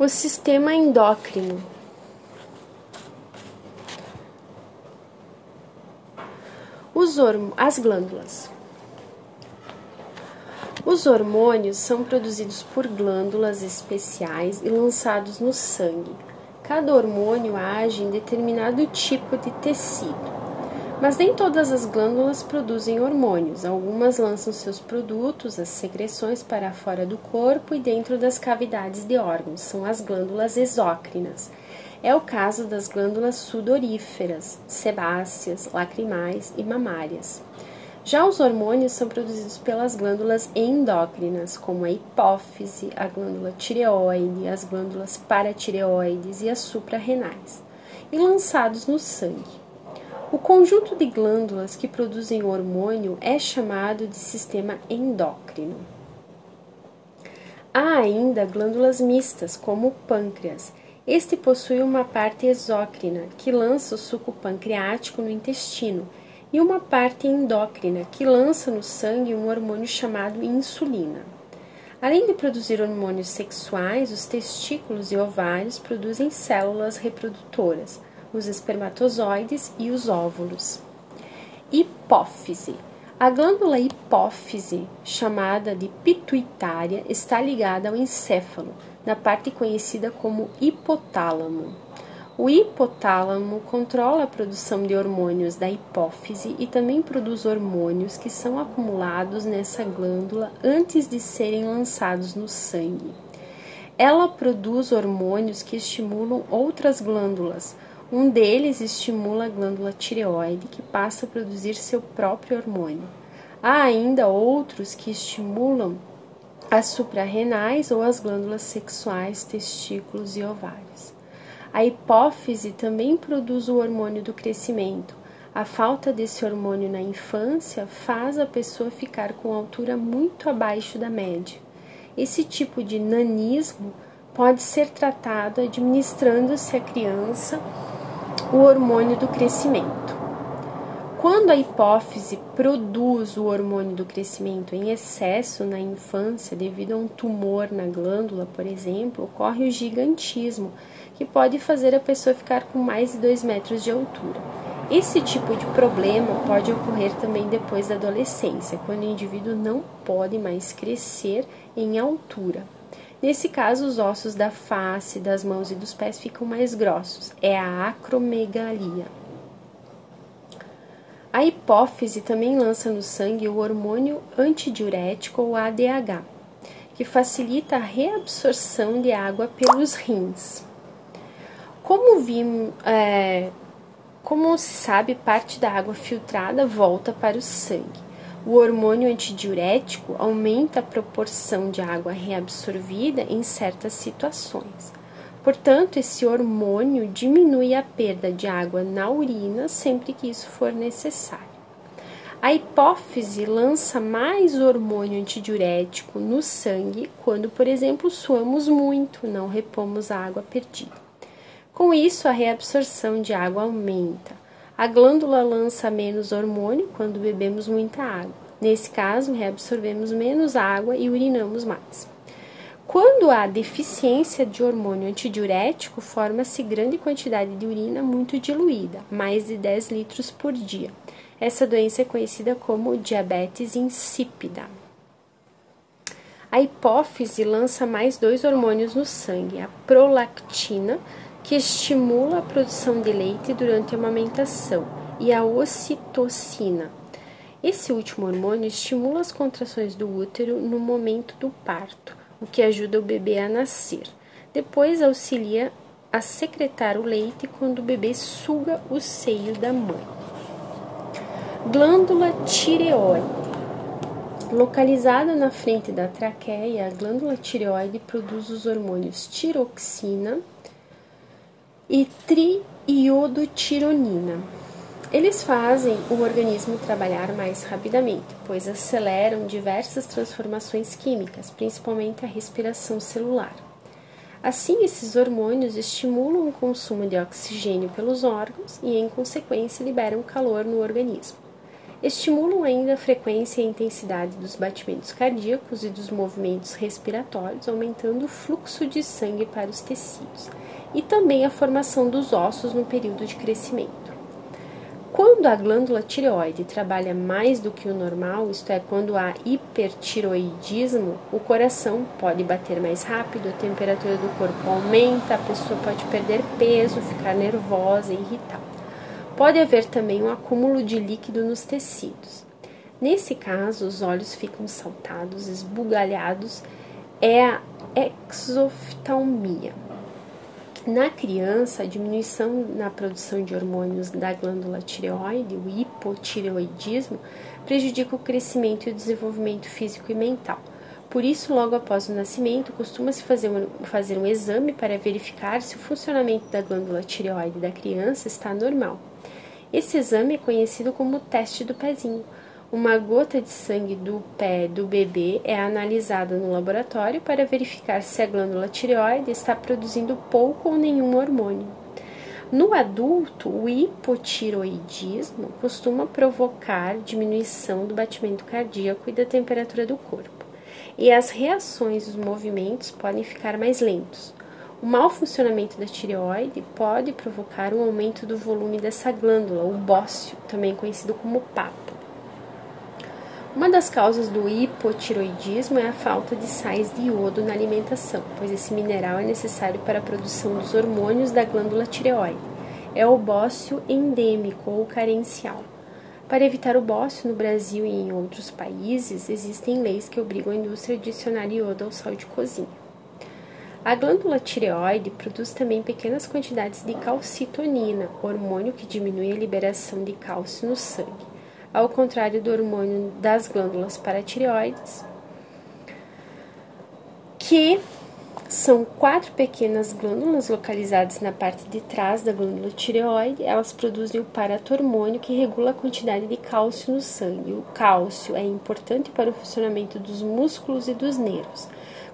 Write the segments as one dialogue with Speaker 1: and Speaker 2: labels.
Speaker 1: O sistema endócrino. Os as glândulas. Os hormônios são produzidos por glândulas especiais e lançados no sangue. Cada hormônio age em determinado tipo de tecido. Mas nem todas as glândulas produzem hormônios. Algumas lançam seus produtos, as secreções, para fora do corpo e dentro das cavidades de órgãos. São as glândulas exócrinas. É o caso das glândulas sudoríferas, sebáceas, lacrimais e mamárias. Já os hormônios são produzidos pelas glândulas endócrinas, como a hipófise, a glândula tireoide, as glândulas paratireoides e as suprarrenais, e lançados no sangue. O conjunto de glândulas que produzem o hormônio é chamado de sistema endócrino. Há ainda glândulas mistas, como o pâncreas. Este possui uma parte exócrina, que lança o suco pancreático no intestino, e uma parte endócrina, que lança no sangue um hormônio chamado insulina. Além de produzir hormônios sexuais, os testículos e ovários produzem células reprodutoras os espermatozoides e os óvulos. Hipófise. A glândula hipófise, chamada de pituitária, está ligada ao encéfalo, na parte conhecida como hipotálamo. O hipotálamo controla a produção de hormônios da hipófise e também produz hormônios que são acumulados nessa glândula antes de serem lançados no sangue. Ela produz hormônios que estimulam outras glândulas, um deles estimula a glândula tireoide, que passa a produzir seu próprio hormônio. Há ainda outros que estimulam as suprarrenais ou as glândulas sexuais, testículos e ovários. A hipófise também produz o hormônio do crescimento. A falta desse hormônio na infância faz a pessoa ficar com altura muito abaixo da média. Esse tipo de nanismo pode ser tratado administrando-se à criança o hormônio do crescimento. Quando a hipófise produz o hormônio do crescimento em excesso na infância, devido a um tumor na glândula, por exemplo, ocorre o gigantismo, que pode fazer a pessoa ficar com mais de 2 metros de altura. Esse tipo de problema pode ocorrer também depois da adolescência, quando o indivíduo não pode mais crescer em altura. Nesse caso, os ossos da face, das mãos e dos pés ficam mais grossos. É a acromegalia. A hipófise também lança no sangue o hormônio antidiurético ou ADH, que facilita a reabsorção de água pelos rins. Como vimos, é, como se sabe, parte da água filtrada volta para o sangue. O hormônio antidiurético aumenta a proporção de água reabsorvida em certas situações. Portanto, esse hormônio diminui a perda de água na urina sempre que isso for necessário. A hipófise lança mais hormônio antidiurético no sangue quando, por exemplo, suamos muito, não repomos a água perdida. Com isso, a reabsorção de água aumenta. A glândula lança menos hormônio quando bebemos muita água. Nesse caso, reabsorvemos menos água e urinamos mais. Quando há deficiência de hormônio antidiurético, forma-se grande quantidade de urina muito diluída, mais de 10 litros por dia. Essa doença é conhecida como diabetes insípida. A hipófise lança mais dois hormônios no sangue, a prolactina, que estimula a produção de leite durante a amamentação, e a ocitocina. Esse último hormônio estimula as contrações do útero no momento do parto, o que ajuda o bebê a nascer. Depois auxilia a secretar o leite quando o bebê suga o seio da mãe. Glândula tireoide. Localizada na frente da traqueia, a glândula tireoide produz os hormônios tiroxina, e triiodotironina. Eles fazem o organismo trabalhar mais rapidamente, pois aceleram diversas transformações químicas, principalmente a respiração celular. Assim, esses hormônios estimulam o consumo de oxigênio pelos órgãos e, em consequência, liberam calor no organismo. estimulam ainda a frequência e a intensidade dos batimentos cardíacos e dos movimentos respiratórios, aumentando o fluxo de sangue para os tecidos, e também a formação dos ossos no período de crescimento. Quando a glândula tireoide trabalha mais do que o normal, isto é, quando há hipertiroidismo, o coração pode bater mais rápido, a temperatura do corpo aumenta, a pessoa pode perder peso, ficar nervosa irritada. Pode haver também um acúmulo de líquido nos tecidos. Nesse caso, os olhos ficam saltados, esbugalhados, é a exoftalmia. Na criança, a diminuição na produção de hormônios da glândula tireoide, o hipotireoidismo, prejudica o crescimento e o desenvolvimento físico e mental. Por isso, logo após o nascimento, costuma-se fazer, um, fazer um exame para verificar se o funcionamento da glândula tireoide da criança está normal. Esse exame é conhecido como teste do pezinho. Uma gota de sangue do pé do bebê é analisada no laboratório para verificar se a glândula tireoide está produzindo pouco ou nenhum hormônio. No adulto, o hipotiroidismo costuma provocar diminuição do batimento cardíaco e da temperatura do corpo, e as reações e os movimentos podem ficar mais lentos. O mau funcionamento da tireoide pode provocar um aumento do volume dessa glândula, o bócio, também conhecido como papo. Uma das causas do hipotiroidismo é a falta de sais de iodo na alimentação, pois esse mineral é necessário para a produção dos hormônios da glândula tireoide. É o bócio endêmico ou carencial. Para evitar o bócio no Brasil e em outros países, existem leis que obrigam a indústria a adicionar iodo ao sal de cozinha. A glândula tireoide produz também pequenas quantidades de calcitonina, hormônio que diminui a liberação de cálcio no sangue ao contrário do hormônio das glândulas paratireoides, que são quatro pequenas glândulas localizadas na parte de trás da glândula tireoide. Elas produzem o paratormônio que regula a quantidade de cálcio no sangue. O cálcio é importante para o funcionamento dos músculos e dos nervos.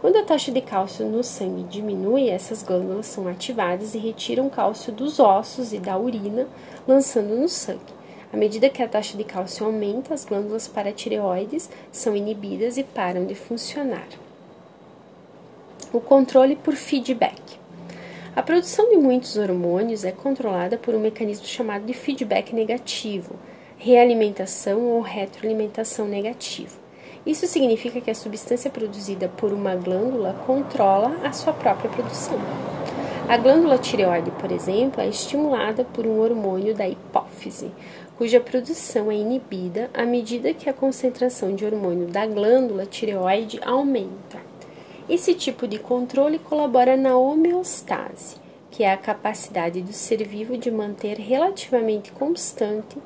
Speaker 1: Quando a taxa de cálcio no sangue diminui, essas glândulas são ativadas e retiram cálcio dos ossos e da urina, lançando no sangue. À medida que a taxa de cálcio aumenta, as glândulas paratireoides são inibidas e param de funcionar. O controle por feedback. A produção de muitos hormônios é controlada por um mecanismo chamado de feedback negativo, realimentação ou retroalimentação negativa. Isso significa que a substância produzida por uma glândula controla a sua própria produção. A glândula tireoide, por exemplo, é estimulada por um hormônio da hipófise, cuja produção é inibida à medida que a concentração de hormônio da glândula tireoide aumenta. Esse tipo de controle colabora na homeostase, que é a capacidade do ser vivo de manter relativamente constante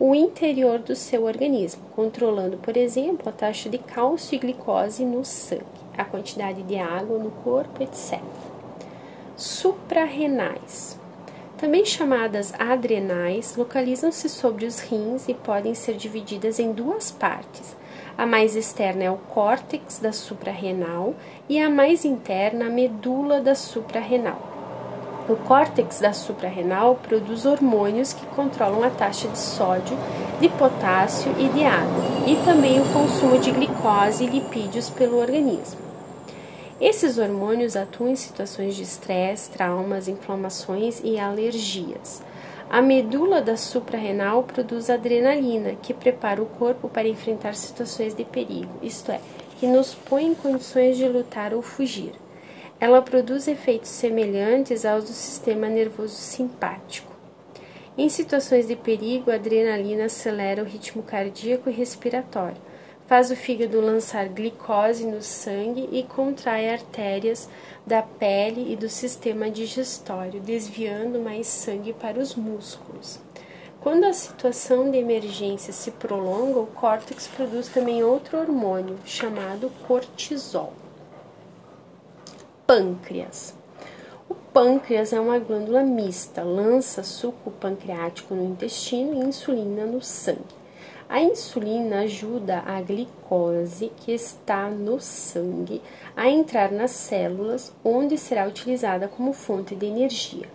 Speaker 1: o interior do seu organismo, controlando, por exemplo, a taxa de cálcio e glicose no sangue, a quantidade de água no corpo, etc. Suprarrenais também chamadas adrenais, localizam-se sobre os rins e podem ser divididas em duas partes. A mais externa é o córtex da suprarrenal e a mais interna a medula da suprarrenal. O córtex da suprarrenal produz hormônios que controlam a taxa de sódio, de potássio e de água, e também o consumo de glicose e lipídios pelo organismo. Esses hormônios atuam em situações de estresse, traumas, inflamações e alergias. A medula da suprarrenal produz adrenalina, que prepara o corpo para enfrentar situações de perigo, isto é, que nos põe em condições de lutar ou fugir. Ela produz efeitos semelhantes aos do sistema nervoso simpático. Em situações de perigo, a adrenalina acelera o ritmo cardíaco e respiratório faz o fígado lançar glicose no sangue e contrai artérias da pele e do sistema digestório, desviando mais sangue para os músculos. Quando a situação de emergência se prolonga, o córtex produz também outro hormônio, chamado cortisol. Pâncreas. O pâncreas é uma glândula mista, lança suco pancreático no intestino e insulina no sangue. A insulina ajuda a glicose que está no sangue a entrar nas células, onde será utilizada como fonte de energia.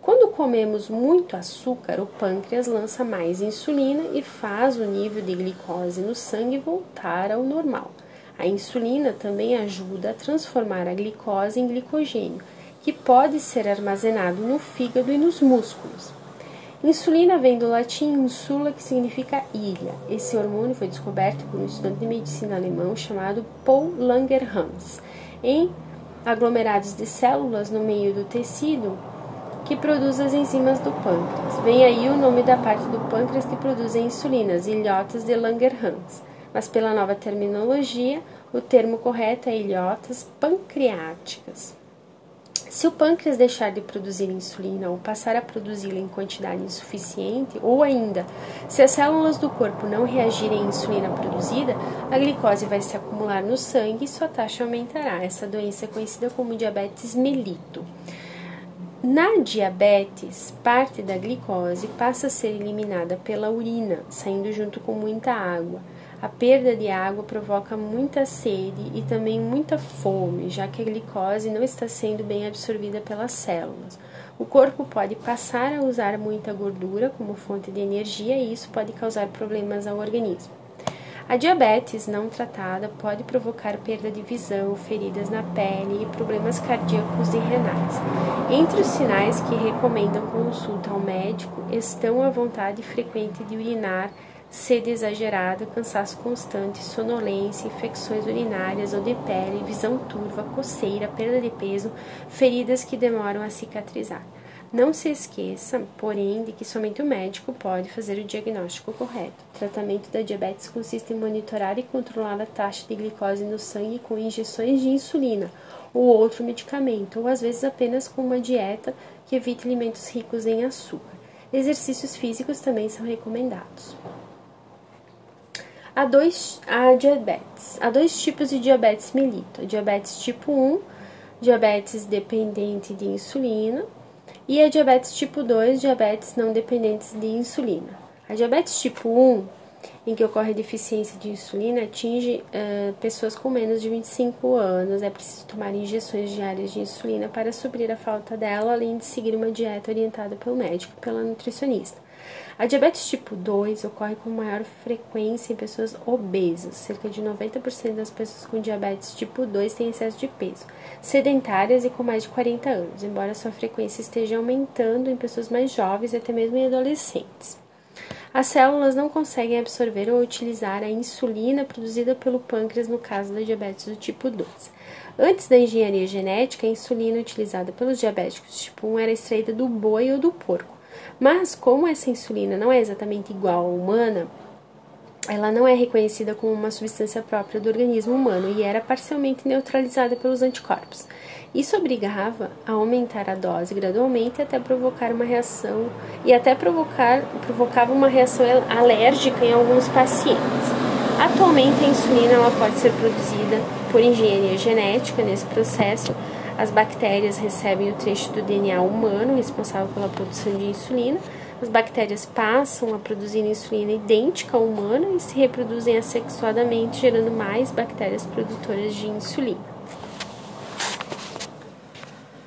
Speaker 1: Quando comemos muito açúcar, o pâncreas lança mais insulina e faz o nível de glicose no sangue voltar ao normal. A insulina também ajuda a transformar a glicose em glicogênio, que pode ser armazenado no fígado e nos músculos. Insulina vem do latim insula, que significa ilha. Esse hormônio foi descoberto por um estudante de medicina alemão chamado Paul Langerhans, em aglomerados de células no meio do tecido que produz as enzimas do pâncreas. Vem aí o nome da parte do pâncreas que produz a insulina, as ilhotas de Langerhans. Mas pela nova terminologia, o termo correto é ilhotas pancreáticas. Se o pâncreas deixar de produzir insulina ou passar a produzi-la em quantidade insuficiente, ou ainda, se as células do corpo não reagirem à insulina produzida, a glicose vai se acumular no sangue e sua taxa aumentará. Essa doença é conhecida como diabetes melito. Na diabetes, parte da glicose passa a ser eliminada pela urina, saindo junto com muita água. A perda de água provoca muita sede e também muita fome, já que a glicose não está sendo bem absorvida pelas células. O corpo pode passar a usar muita gordura como fonte de energia e isso pode causar problemas ao organismo. A diabetes não tratada pode provocar perda de visão, feridas na pele e problemas cardíacos e renais. Entre os sinais que recomendam consulta ao médico estão a vontade frequente de urinar, sede exagerada, cansaço constante, sonolência, infecções urinárias ou de pele, visão turva, coceira, perda de peso, feridas que demoram a cicatrizar. Não se esqueça, porém, de que somente o médico pode fazer o diagnóstico correto. O tratamento da diabetes consiste em monitorar e controlar a taxa de glicose no sangue com injeções de insulina ou outro medicamento, ou às vezes apenas com uma dieta que evite alimentos ricos em açúcar. Exercícios físicos também são recomendados. Há dois, há diabetes. Há dois tipos de diabetes melito: a diabetes tipo 1, diabetes dependente de insulina, e a diabetes tipo 2, diabetes não dependentes de insulina. A diabetes tipo 1, em que ocorre deficiência de insulina, atinge uh, pessoas com menos de 25 anos. É preciso tomar injeções diárias de insulina para suprir a falta dela, além de seguir uma dieta orientada pelo médico e pela nutricionista. A diabetes tipo 2 ocorre com maior frequência em pessoas obesas. Cerca de 90% das pessoas com diabetes tipo 2 têm excesso de peso, sedentárias e com mais de 40 anos, embora sua frequência esteja aumentando em pessoas mais jovens e até mesmo em adolescentes. As células não conseguem absorver ou utilizar a insulina produzida pelo pâncreas no caso da diabetes do tipo 2. Antes da engenharia genética, a insulina utilizada pelos diabéticos tipo 1 era extraída do boi ou do porco. Mas como essa insulina não é exatamente igual à humana, ela não é reconhecida como uma substância própria do organismo humano e era parcialmente neutralizada pelos anticorpos. Isso obrigava a aumentar a dose gradualmente até provocar uma reação e até provocar provocava uma reação alérgica em alguns pacientes. Atualmente a insulina ela pode ser produzida por engenharia genética nesse processo as bactérias recebem o trecho do DNA humano responsável pela produção de insulina. As bactérias passam a produzir insulina idêntica à humana e se reproduzem assexuadamente, gerando mais bactérias produtoras de insulina.